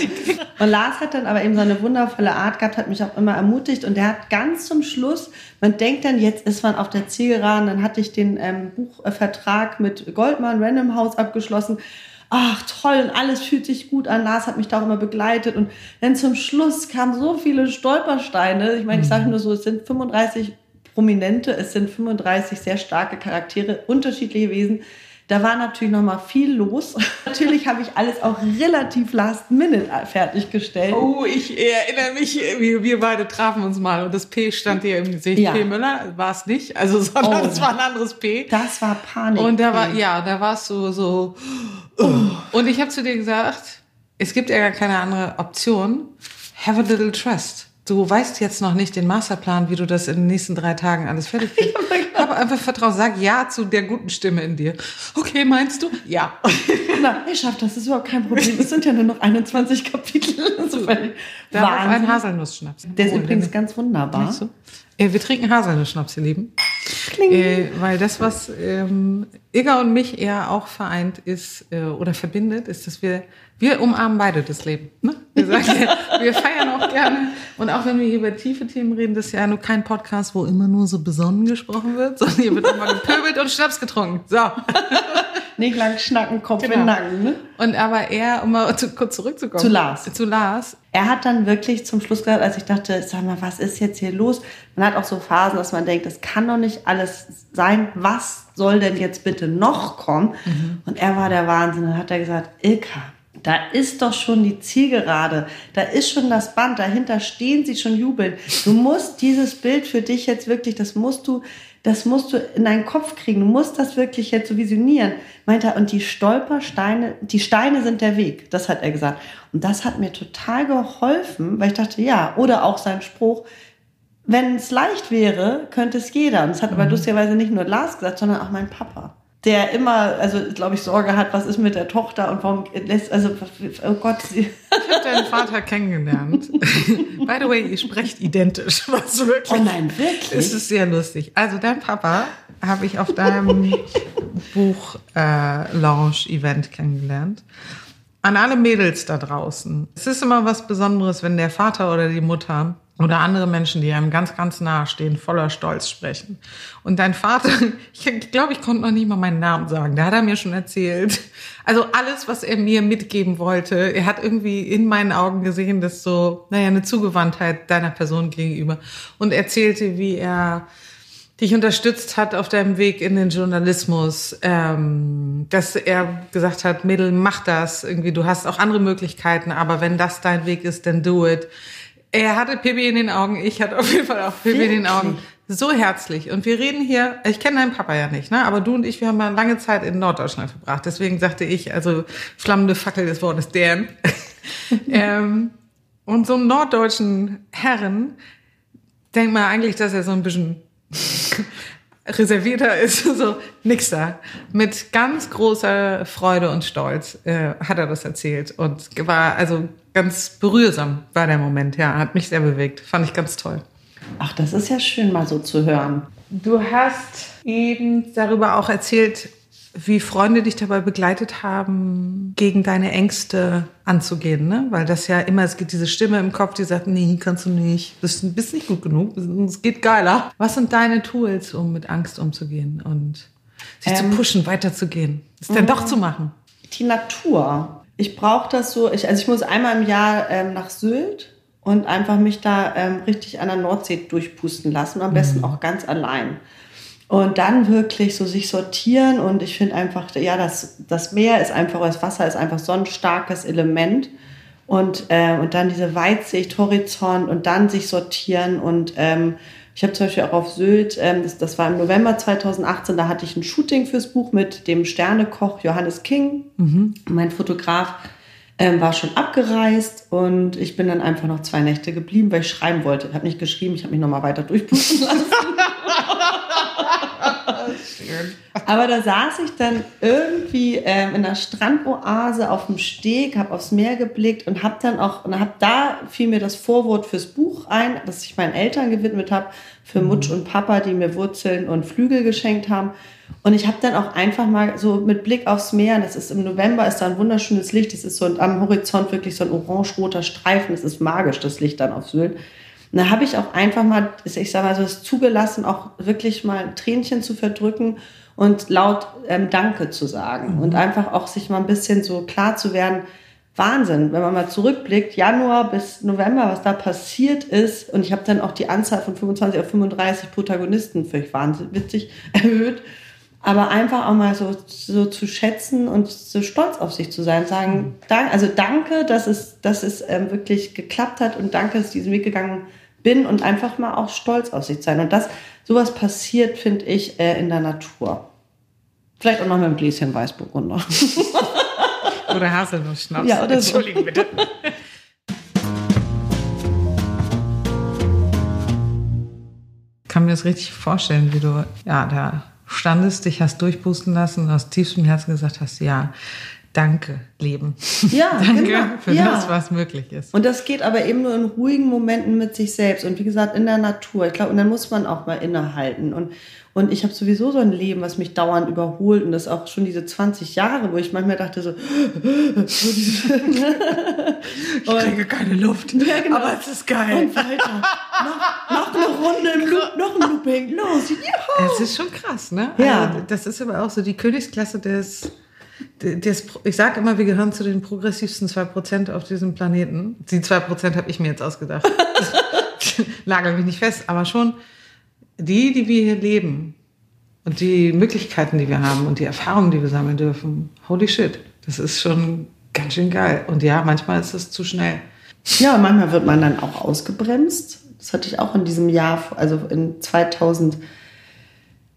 Und Lars hat dann aber eben so eine wundervolle Art gehabt, hat mich auch immer ermutigt. Und der hat ganz zum Schluss, man denkt dann, jetzt ist man auf der Zielgeraden, dann hatte ich den ähm, Buchvertrag mit Goldman Random House abgeschlossen. Ach toll, und alles fühlt sich gut an. Lars hat mich da auch immer begleitet. Und dann zum Schluss kamen so viele Stolpersteine. Ich meine, ich sage mhm. nur so, es sind 35 Prominente, es sind 35 sehr starke Charaktere, unterschiedliche Wesen Da war natürlich noch mal viel los. natürlich habe ich alles auch relativ last minute fertiggestellt. Oh, ich erinnere mich, wir, beide trafen uns mal und das P stand dir im Gesicht. Ja. P. Müller war es nicht, also sondern es oh, war ein anderes P. Das war Panik. Und da war, ja, da war es so, so. Oh. Und ich habe zu dir gesagt, es gibt ja gar keine andere Option. Have a little trust. Du weißt jetzt noch nicht den Masterplan, wie du das in den nächsten drei Tagen alles fertig kriegst. Aber einfach Vertrauen, sag Ja zu der guten Stimme in dir. Okay, meinst du? Ja. Na, ich schaff das, ist überhaupt kein Problem. Es sind ja nur noch 21 Kapitel. So, da ein Haselnussschnaps. Der ist oh, übrigens ganz wunderbar. Äh, wir trinken Haselnussschnaps, ihr Lieben. Äh, weil das, was ähm, Igga und mich eher auch vereint ist äh, oder verbindet, ist, dass wir, wir umarmen beide das Leben. Ne? Wir, sagen, wir feiern auch gerne. Und auch wenn wir hier über tiefe Themen reden, das ist ja nur kein Podcast, wo immer nur so besonnen gesprochen wird, sondern hier wird immer gepöbelt und Schnaps getrunken. So. Nicht lang schnacken, Kopf genau. in Nacken. Ne? Und aber er, um mal zu, kurz zurückzukommen. Zu Lars. Zu Lars. Er hat dann wirklich zum Schluss gesagt, als ich dachte, sag mal, was ist jetzt hier los? Man hat auch so Phasen, dass man denkt, das kann doch nicht alles sein. Was soll denn jetzt bitte noch kommen? Mhm. Und er war der Wahnsinn. Dann hat er gesagt, Ilka, da ist doch schon die Zielgerade, da ist schon das Band, dahinter stehen sie schon jubeln. Du musst dieses Bild für dich jetzt wirklich, das musst du, das musst du in deinen Kopf kriegen. Du musst das wirklich jetzt so visionieren. Meint er, und die Stolpersteine, die Steine sind der Weg. Das hat er gesagt. Und das hat mir total geholfen, weil ich dachte, ja, oder auch sein Spruch, wenn es leicht wäre, könnte es jeder. Und das hat aber mhm. lustigerweise nicht nur Lars gesagt, sondern auch mein Papa der immer, also glaube ich, Sorge hat, was ist mit der Tochter und warum lässt, also oh Gott. Ich habe deinen Vater kennengelernt. By the way, ihr sprecht identisch, was wirklich. Oh nein, wirklich? Es ist sehr lustig. Also dein Papa habe ich auf deinem Buch-Launch-Event äh, kennengelernt. An alle Mädels da draußen. Es ist immer was Besonderes, wenn der Vater oder die Mutter oder andere Menschen, die einem ganz, ganz nahe stehen, voller Stolz sprechen. Und dein Vater, ich glaube, ich konnte noch nicht mal meinen Namen sagen, da hat er mir schon erzählt. Also alles, was er mir mitgeben wollte, er hat irgendwie in meinen Augen gesehen, dass so, naja, eine Zugewandtheit deiner Person gegenüber und erzählte, wie er dich unterstützt hat auf deinem Weg in den Journalismus, ähm, dass er gesagt hat, Mädel, mach das, irgendwie, du hast auch andere Möglichkeiten, aber wenn das dein Weg ist, dann do it er hatte Pippi in den Augen, ich hatte auf jeden Fall auch Pippi in den Augen. So herzlich. Und wir reden hier, ich kenne deinen Papa ja nicht, ne? aber du und ich, wir haben mal lange Zeit in Norddeutschland verbracht. Deswegen sagte ich, also flammende Fackel des Wortes deren. ähm, und so einen norddeutschen Herren denkt man eigentlich, dass er so ein bisschen reservierter ist, so nix da. Mit ganz großer Freude und Stolz äh, hat er das erzählt und war also ganz berührsam war der Moment, ja, hat mich sehr bewegt, fand ich ganz toll. Ach, das ist ja schön mal so zu hören. Du hast eben darüber auch erzählt, wie Freunde dich dabei begleitet haben, gegen deine Ängste anzugehen, ne? Weil das ja immer, es gibt diese Stimme im Kopf, die sagt, nee, kannst du nicht, du bist nicht gut genug, es geht geiler. Was sind deine Tools, um mit Angst umzugehen und sich ähm, zu pushen, weiterzugehen, es dann doch zu machen? Die Natur. Ich brauche das so, ich, also ich muss einmal im Jahr ähm, nach Sylt und einfach mich da ähm, richtig an der Nordsee durchpusten lassen, am besten mhm. auch ganz allein. Und dann wirklich so sich sortieren und ich finde einfach, ja, das, das Meer ist einfach, das Wasser ist einfach so ein starkes Element. Und, äh, und dann diese Weitsicht, Horizont und dann sich sortieren und ähm, ich habe zum Beispiel auch auf Sylt, ähm, das, das war im November 2018, da hatte ich ein Shooting fürs Buch mit dem Sternekoch Johannes King. Mhm. Mein Fotograf ähm, war schon abgereist und ich bin dann einfach noch zwei Nächte geblieben, weil ich schreiben wollte. Ich habe nicht geschrieben, ich habe mich nochmal weiter durchpusten lassen. Aber da saß ich dann irgendwie ähm, in einer Strandoase auf dem Steg, habe aufs Meer geblickt und habe dann auch, und hab da fiel mir das Vorwort fürs Buch ein, das ich meinen Eltern gewidmet habe, für mhm. Mutsch und Papa, die mir Wurzeln und Flügel geschenkt haben. Und ich habe dann auch einfach mal so mit Blick aufs Meer, das ist im November, ist da ein wunderschönes Licht, das ist so am Horizont wirklich so ein orange-roter Streifen, das ist magisch, das Licht dann auf Sylt. Und da habe ich auch einfach mal, ich sage mal so, es zugelassen, auch wirklich mal ein Tränchen zu verdrücken und laut ähm, Danke zu sagen. Mhm. Und einfach auch sich mal ein bisschen so klar zu werden, Wahnsinn, wenn man mal zurückblickt, Januar bis November, was da passiert ist. Und ich habe dann auch die Anzahl von 25 auf 35 Protagonisten, völlig wahnsinnig witzig, erhöht. aber einfach auch mal so, so zu schätzen und so stolz auf sich zu sein. Sagen, dank, also danke, dass es, dass es ähm, wirklich geklappt hat und danke, dass ich diesen Weg gegangen bin und einfach mal auch stolz auf sich sein. Und das, sowas passiert, finde ich, äh, in der Natur. Vielleicht auch noch mit einem Gläschen Weißburgunder. oder Haselnuss-Schnaps. Ja, oder so. Entschuldigung bitte. Ich kann mir das richtig vorstellen, wie du ja da standest, dich hast durchpusten lassen und aus tiefstem Herzen gesagt hast, ja, danke, Leben. Ja, danke genau. für Ja. das, was möglich ist. Und das geht aber eben nur in ruhigen Momenten mit sich selbst und wie gesagt in der Natur. Ich glaube, und dann muss man auch mal innehalten. Und, und ich habe sowieso so ein Leben, was mich dauernd überholt und das auch schon diese 20 Jahre, wo ich manchmal dachte so, Ich kriege keine Luft, Ja, genau. aber es ist geil. und weiter. Noch, noch eine Runde im Loop, noch ein Looping. Los, juhu. Es ist schon krass, ne? Ja. Also, das ist aber auch so die Königsklasse des, des ich sage immer, wir gehören zu den progressivsten 2% auf diesem Planeten. Die 2% habe ich mir jetzt ausgedacht. Lagel mich nicht fest, aber schon die, die wir hier leben und die Möglichkeiten, die wir haben und die Erfahrungen, die wir sammeln dürfen. Holy shit, das ist schon ganz schön geil. Und ja, manchmal ist es zu schnell. Ja, manchmal wird man dann auch ausgebremst. Das hatte ich auch in diesem Jahr, also in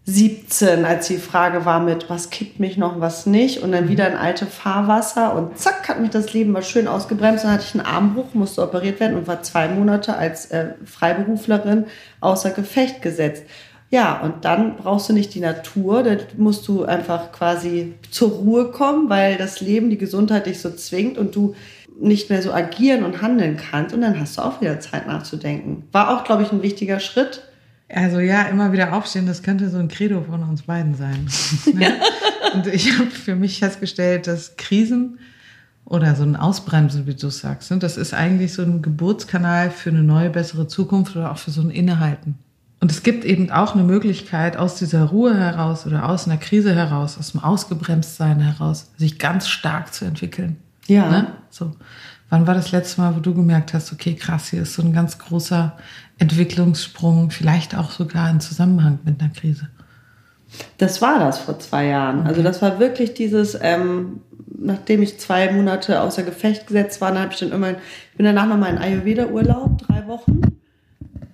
2017, als die Frage war mit, was kippt mich noch, was nicht. Und dann wieder in alte Fahrwasser und zack, hat mich das Leben mal schön ausgebremst. Dann hatte ich einen Armbruch, musste operiert werden und war zwei Monate als äh, Freiberuflerin außer Gefecht gesetzt. Ja, und dann brauchst du nicht die Natur, da musst du einfach quasi zur Ruhe kommen, weil das Leben, die Gesundheit dich so zwingt und du nicht mehr so agieren und handeln kannst. Und dann hast du auch wieder Zeit nachzudenken. War auch, glaube ich, ein wichtiger Schritt. Also ja, immer wieder aufstehen, das könnte so ein Credo von uns beiden sein. Ne? Und ich habe für mich festgestellt, dass Krisen oder so ein Ausbremsen, wie du sagst, ne, das ist eigentlich so ein Geburtskanal für eine neue, bessere Zukunft oder auch für so ein Innehalten. Und es gibt eben auch eine Möglichkeit, aus dieser Ruhe heraus oder aus einer Krise heraus, aus dem Ausgebremstsein heraus, sich ganz stark zu entwickeln. Ja. Ne? So. Wann war das letzte Mal, wo du gemerkt hast, okay, krass, hier ist so ein ganz großer Entwicklungssprung, vielleicht auch sogar in Zusammenhang mit einer Krise? Das war das vor zwei Jahren. Also das war wirklich dieses, ähm, nachdem ich zwei Monate außer Gefecht gesetzt war, dann habe ich dann irgendwann, ich bin danach nochmal in Ayurveda-Urlaub, drei Wochen.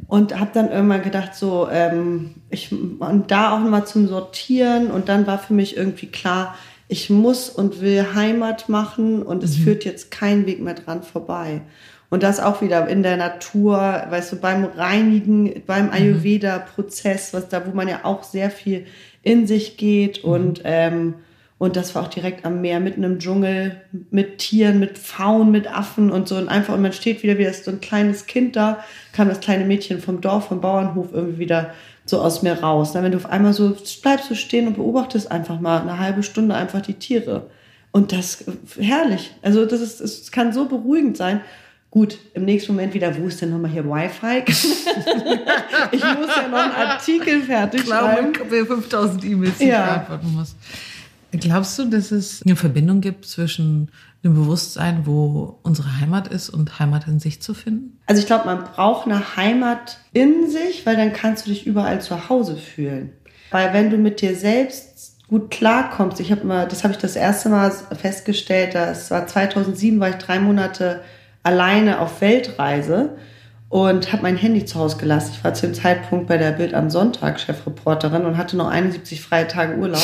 Und habe dann irgendwann gedacht, so, ähm, ich, und da auch nochmal zum Sortieren. Und dann war für mich irgendwie klar, ich muss und will Heimat machen und es führt jetzt kein Weg mehr dran vorbei. Und das auch wieder in der Natur, weißt du, beim Reinigen, beim Ayurveda-Prozess, was da, wo man ja auch sehr viel in sich geht und, ähm, und das war auch direkt am Meer, mitten im Dschungel, mit Tieren, mit Pfauen, mit Affen und so. Und einfach, und man steht wieder wie so ein kleines Kind da, kam das kleine Mädchen vom Dorf, vom Bauernhof irgendwie wieder so aus mir raus. Na, wenn du auf einmal so bleibst du stehen und beobachtest einfach mal eine halbe Stunde einfach die Tiere. Und das herrlich. Also das ist, es kann so beruhigend sein. Gut, im nächsten Moment wieder, wo ist denn nochmal hier Wi-Fi? ich muss ja noch einen Artikel fertig schreiben. wir 5000 E-Mails die Ja. ich beantworten muss. Glaubst du, dass es eine Verbindung gibt zwischen dem Bewusstsein, wo unsere Heimat ist und Heimat in sich zu finden? Also ich glaube, man braucht eine Heimat in sich, weil dann kannst du dich überall zu Hause fühlen. Weil wenn du mit dir selbst gut klarkommst, ich habe mal, das habe ich das erste Mal festgestellt, das war 2007, war ich drei Monate alleine auf Weltreise und habe mein Handy zu Hause gelassen. Ich war zu dem Zeitpunkt bei der Bild am Sonntag Chefreporterin und hatte noch 71 freie Tage Urlaub.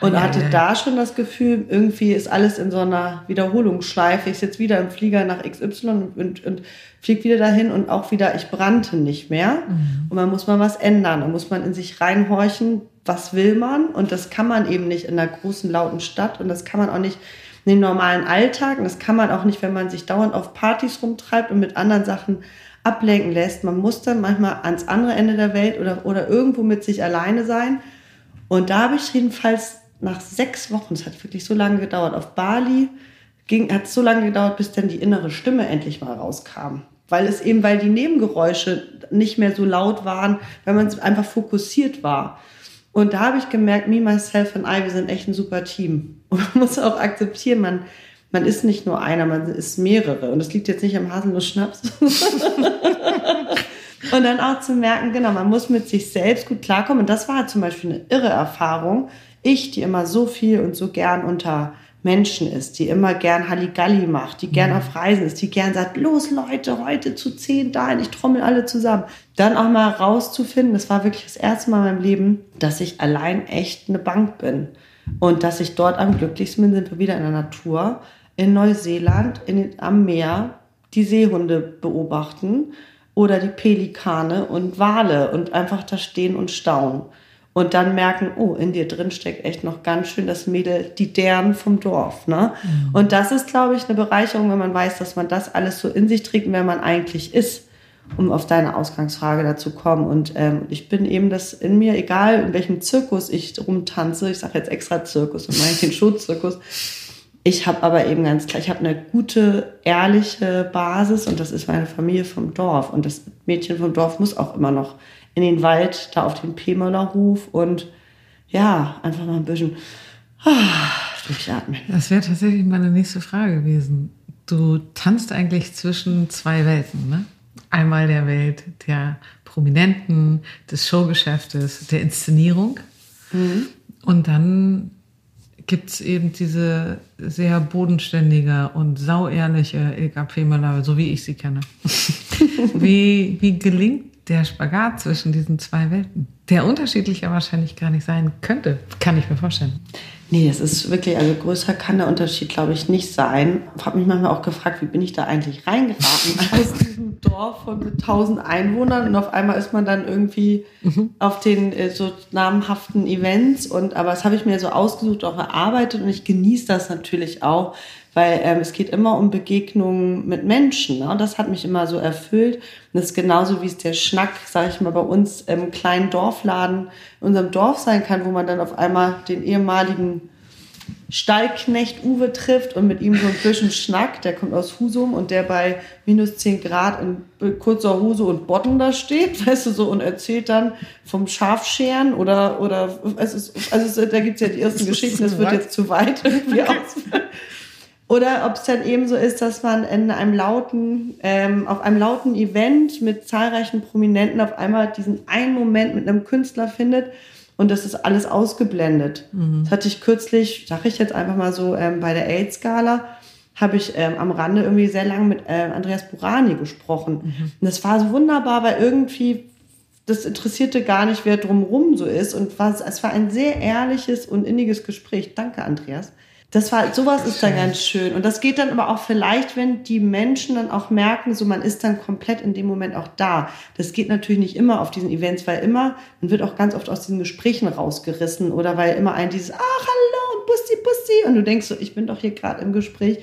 Und ei, hatte ei. da schon das Gefühl, irgendwie ist alles in so einer Wiederholungsschleife. Ich sitze wieder im Flieger nach XY und, und, und fliege wieder dahin und auch wieder, ich brannte nicht mehr. Und man muss mal was ändern. Da muss man in sich reinhorchen, was will man? Und das kann man eben nicht in einer großen, lauten Stadt. Und das kann man auch nicht in den normalen Alltag. Und das kann man auch nicht, wenn man sich dauernd auf Partys rumtreibt und mit anderen Sachen ablenken lässt. Man muss dann manchmal ans andere Ende der Welt oder, oder irgendwo mit sich alleine sein. Und da habe ich jedenfalls nach sechs Wochen, es hat wirklich so lange gedauert, auf Bali ging, hat es so lange gedauert, bis dann die innere Stimme endlich mal rauskam. Weil es eben, weil die Nebengeräusche nicht mehr so laut waren, weil man einfach fokussiert war. Und da habe ich gemerkt, me, myself and I, wir sind echt ein super Team. Und man muss auch akzeptieren, man, man ist nicht nur einer, man ist mehrere. Und das liegt jetzt nicht am Haselnuss-Schnaps. Und dann auch zu merken, genau, man muss mit sich selbst gut klarkommen. Und das war zum Beispiel eine irre Erfahrung. Ich, die immer so viel und so gern unter Menschen ist, die immer gern Halligalli macht, die gern mhm. auf Reisen ist, die gern sagt, los Leute, heute zu zehn dahin, ich trommel alle zusammen. Dann auch mal rauszufinden, das war wirklich das erste Mal in meinem Leben, dass ich allein echt eine Bank bin. Und dass ich dort am glücklichsten bin, sind wir wieder in der Natur, in Neuseeland, in, am Meer, die Seehunde beobachten oder die Pelikane und Wale und einfach da stehen und staunen und dann merken, oh, in dir drin steckt echt noch ganz schön das Mädel, die deren vom Dorf. Ne? Mhm. Und das ist, glaube ich, eine Bereicherung, wenn man weiß, dass man das alles so in sich trägt, wer man eigentlich ist, um auf deine Ausgangsfrage dazu kommen. Und ähm, ich bin eben das in mir, egal in welchem Zirkus ich rumtanze, ich sage jetzt extra Zirkus und meine den Schuhzirkus, ich habe aber eben ganz klar, ich habe eine gute, ehrliche Basis und das ist meine Familie vom Dorf. Und das Mädchen vom Dorf muss auch immer noch in den Wald, da auf den Pemöller-Hof und ja, einfach mal ein bisschen ah, durchatmen. Das wäre tatsächlich meine nächste Frage gewesen. Du tanzt eigentlich zwischen zwei Welten, ne? Einmal der Welt der Prominenten, des Showgeschäftes, der Inszenierung. Mhm. Und dann gibt es eben diese sehr bodenständige und sauehrliche Ilka Pemöller, so wie ich sie kenne. wie, wie gelingt der Spagat zwischen diesen zwei Welten, der unterschiedlicher wahrscheinlich gar nicht sein könnte, kann ich mir vorstellen. Nee, es ist wirklich, also größer kann der Unterschied, glaube ich, nicht sein. Ich habe mich manchmal auch gefragt, wie bin ich da eigentlich reingeraten aus diesem Dorf von mit tausend Einwohnern und auf einmal ist man dann irgendwie mhm. auf den äh, so namhaften Events und aber das habe ich mir so ausgesucht, auch erarbeitet und ich genieße das natürlich auch, weil ähm, es geht immer um Begegnungen mit Menschen. Ne? Und das hat mich immer so erfüllt. Und das ist genauso, wie es der Schnack, sage ich mal, bei uns im kleinen Dorfladen in unserem Dorf sein kann, wo man dann auf einmal den ehemaligen Stallknecht Uwe trifft und mit ihm so ein bisschen Schnack, der kommt aus Husum und der bei minus 10 Grad in kurzer Hose und Botten da steht, weißt du, so und erzählt dann vom Schafscheren oder, oder, es ist, also da gibt's ja die ersten Geschichten, das wird jetzt zu weit irgendwie okay. aus. Oder ob es dann eben so ist, dass man in einem lauten, ähm, auf einem lauten Event mit zahlreichen Prominenten auf einmal diesen einen Moment mit einem Künstler findet und das ist alles ausgeblendet. Mhm. Das hatte ich kürzlich, sage ich jetzt einfach mal so, ähm, bei der AIDS-Skala habe ich ähm, am Rande irgendwie sehr lange mit äh, Andreas Burani gesprochen. Mhm. Und das war so wunderbar, weil irgendwie das interessierte gar nicht, wer drumherum so ist. Und war, es war ein sehr ehrliches und inniges Gespräch. Danke, Andreas. Das war, sowas ist dann ganz schön. Und das geht dann aber auch vielleicht, wenn die Menschen dann auch merken, so man ist dann komplett in dem Moment auch da. Das geht natürlich nicht immer auf diesen Events, weil immer, man wird auch ganz oft aus diesen Gesprächen rausgerissen oder weil immer ein dieses, ach, hallo, Bussi, Bussi. Und du denkst so, ich bin doch hier gerade im Gespräch.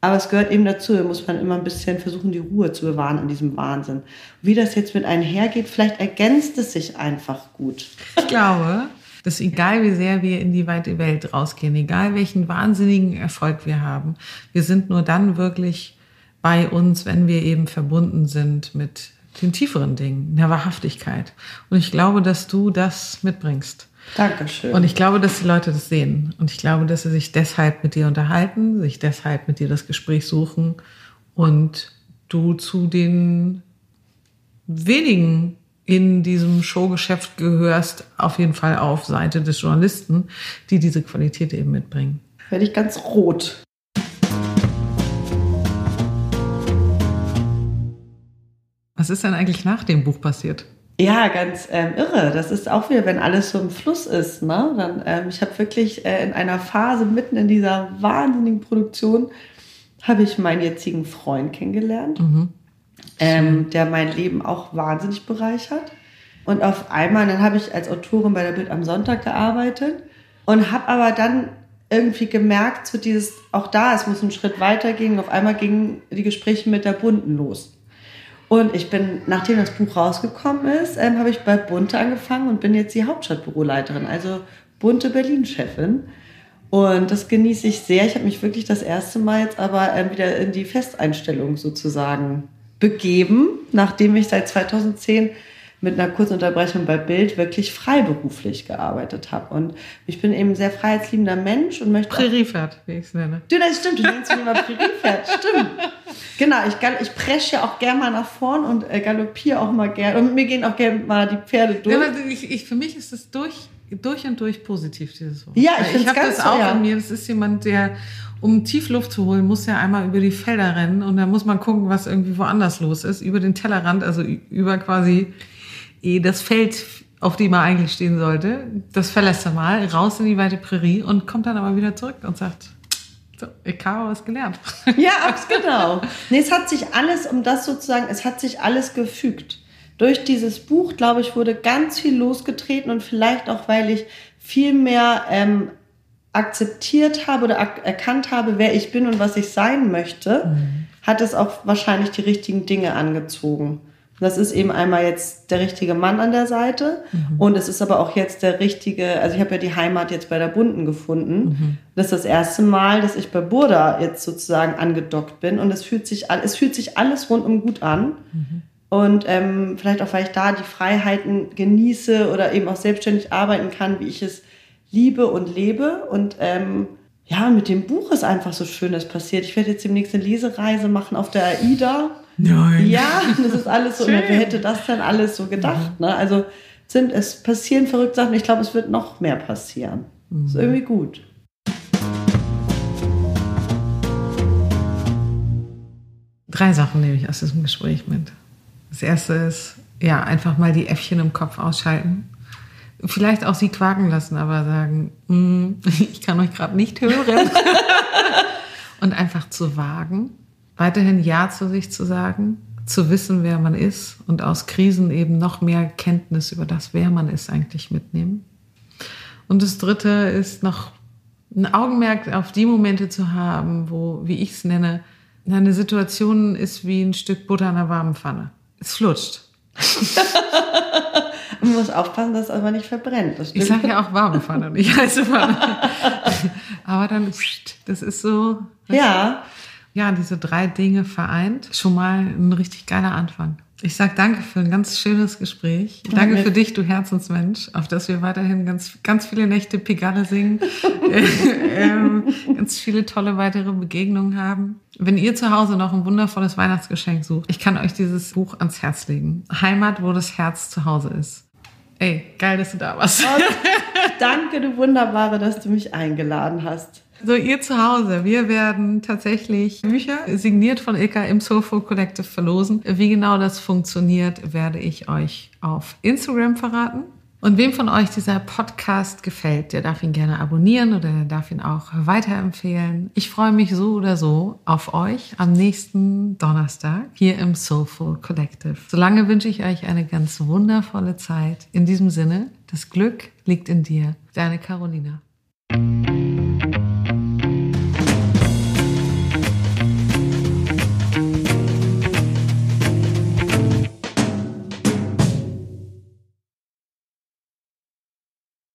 Aber es gehört eben dazu, da muss man immer ein bisschen versuchen, die Ruhe zu bewahren in diesem Wahnsinn. Wie das jetzt mit einhergeht, vielleicht ergänzt es sich einfach gut. Ich glaube, dass egal wie sehr wir in die weite Welt rausgehen, egal welchen wahnsinnigen Erfolg wir haben, wir sind nur dann wirklich bei uns, wenn wir eben verbunden sind mit den tieferen Dingen, der Wahrhaftigkeit. Und ich glaube, dass du das mitbringst. Dankeschön. Und ich glaube, dass die Leute das sehen. Und ich glaube, dass sie sich deshalb mit dir unterhalten, sich deshalb mit dir das Gespräch suchen und du zu den wenigen in diesem Showgeschäft gehörst, auf jeden Fall auf Seite des Journalisten, die diese Qualität eben mitbringen. Werde ich ganz rot. Was ist denn eigentlich nach dem Buch passiert? Ja, ganz ähm, irre. Das ist auch wieder, wenn alles so im Fluss ist. Ne? Dann, ähm, ich habe wirklich äh, in einer Phase mitten in dieser wahnsinnigen Produktion habe ich meinen jetzigen Freund kennengelernt. Mhm ähm, der mein Leben auch wahnsinnig bereichert. Und auf einmal, dann habe ich als Autorin bei der Bild am Sonntag gearbeitet und habe aber dann irgendwie gemerkt, so dieses, auch da, es muss einen Schritt weitergehen. Auf einmal gingen die Gespräche mit der Bunten los. Und ich bin, nachdem das Buch rausgekommen ist, ähm, habe ich bei Bunte angefangen und bin jetzt die Hauptstadtbüroleiterin, also Bunte Berlin-Chefin. Und das genieße ich sehr. Ich habe mich wirklich das erste Mal jetzt aber ähm, wieder in die Festeinstellung sozusagen begeben, nachdem ich seit 2010 mit einer kurzen Unterbrechung bei Bild wirklich freiberuflich gearbeitet habe. Und ich bin eben ein sehr freiheitsliebender Mensch und möchte. Präriepferd, wie ich es nenne. Du, das stimmt, du nennst mich immer Präriepferd, stimmt. Genau, ich, ich presche ja auch gerne mal nach vorn und äh, galoppiere auch mal gerne. Und mir gehen auch gerne mal die Pferde durch. Ich, ich, für mich ist es durch durch und durch positiv, dieses Wort. Ja, ich ich habe das auch ja. in mir. Das ist jemand, der, um tief Luft zu holen, muss ja einmal über die Felder rennen und dann muss man gucken, was irgendwie woanders los ist. Über den Tellerrand, also über quasi eh das Feld, auf dem er eigentlich stehen sollte. Das verlässt er mal, raus in die weite Prärie und kommt dann aber wieder zurück und sagt, so, ich habe was gelernt. Ja, genau. Nee, es hat sich alles, um das sozusagen, es hat sich alles gefügt. Durch dieses Buch, glaube ich, wurde ganz viel losgetreten und vielleicht auch, weil ich viel mehr ähm, akzeptiert habe oder ak erkannt habe, wer ich bin und was ich sein möchte, hat es auch wahrscheinlich die richtigen Dinge angezogen. Das ist eben einmal jetzt der richtige Mann an der Seite und es ist aber auch jetzt der richtige, also ich habe ja die Heimat jetzt bei der Bunden gefunden. Das ist das erste Mal, dass ich bei Burda jetzt sozusagen angedockt bin und es fühlt sich, es fühlt sich alles rundum gut an. Und ähm, vielleicht auch, weil ich da die Freiheiten genieße oder eben auch selbstständig arbeiten kann, wie ich es liebe und lebe. Und ähm, ja, mit dem Buch ist einfach so Schönes passiert. Ich werde jetzt demnächst eine Lesereise machen auf der AIDA. Nein. Ja, das ist alles so. Schön. Wer hätte das denn alles so gedacht? Ne? Also sind, es passieren verrückte Sachen. Ich glaube, es wird noch mehr passieren. Ist irgendwie gut. Drei Sachen nehme ich aus diesem Gespräch mit. Das erste ist, ja, einfach mal die Äffchen im Kopf ausschalten. Vielleicht auch sie quaken lassen, aber sagen, "Mm, ich kann euch gerade nicht hören. Und einfach zu wagen, weiterhin Ja zu sich zu sagen, zu wissen, wer man ist und aus Krisen eben noch mehr Kenntnis über das, wer man ist, eigentlich mitnehmen. Und das dritte ist noch ein Augenmerk auf die Momente zu haben, wo, wie ich es nenne, eine Situation ist wie ein Stück Butter in einer warmen Pfanne. Es flutscht. Man muss aufpassen, dass es aber nicht verbrennt. Das Ich sage ja auch warme Pfanne, nicht heiße Pfanne. Aber dann, das ist so, ja, ja, diese drei Dinge vereint. Schon mal ein richtig geiler Anfang. Ich sag danke für ein ganz schönes Gespräch. Danke mir- für dich, du Herzensmensch, auf dass wir weiterhin ganz, ganz viele Nächte Pigalle singen, äh, ähm, ganz viele tolle weitere Begegnungen haben. Wenn ihr zu Hause noch ein wundervolles Weihnachtsgeschenk sucht, ich kann euch dieses Buch ans Herz legen. Heimat, wo das Herz zu Hause ist. Ey, geil, dass du da warst. Und danke, du Wunderbare, dass du mich eingeladen hast. So, ihr zu Hause, wir werden tatsächlich Bücher signiert von Ilka im Soulful Collective verlosen. Wie genau das funktioniert, werde ich euch auf Instagram verraten. Und wem von euch dieser Podcast gefällt, der darf ihn gerne abonnieren oder der darf ihn auch weiterempfehlen. Ich freue mich so oder so auf euch am nächsten Donnerstag hier im Soulful Collective. Solange wünsche ich euch eine ganz wundervolle Zeit. In diesem Sinne, das Glück liegt in dir. Deine Carolina.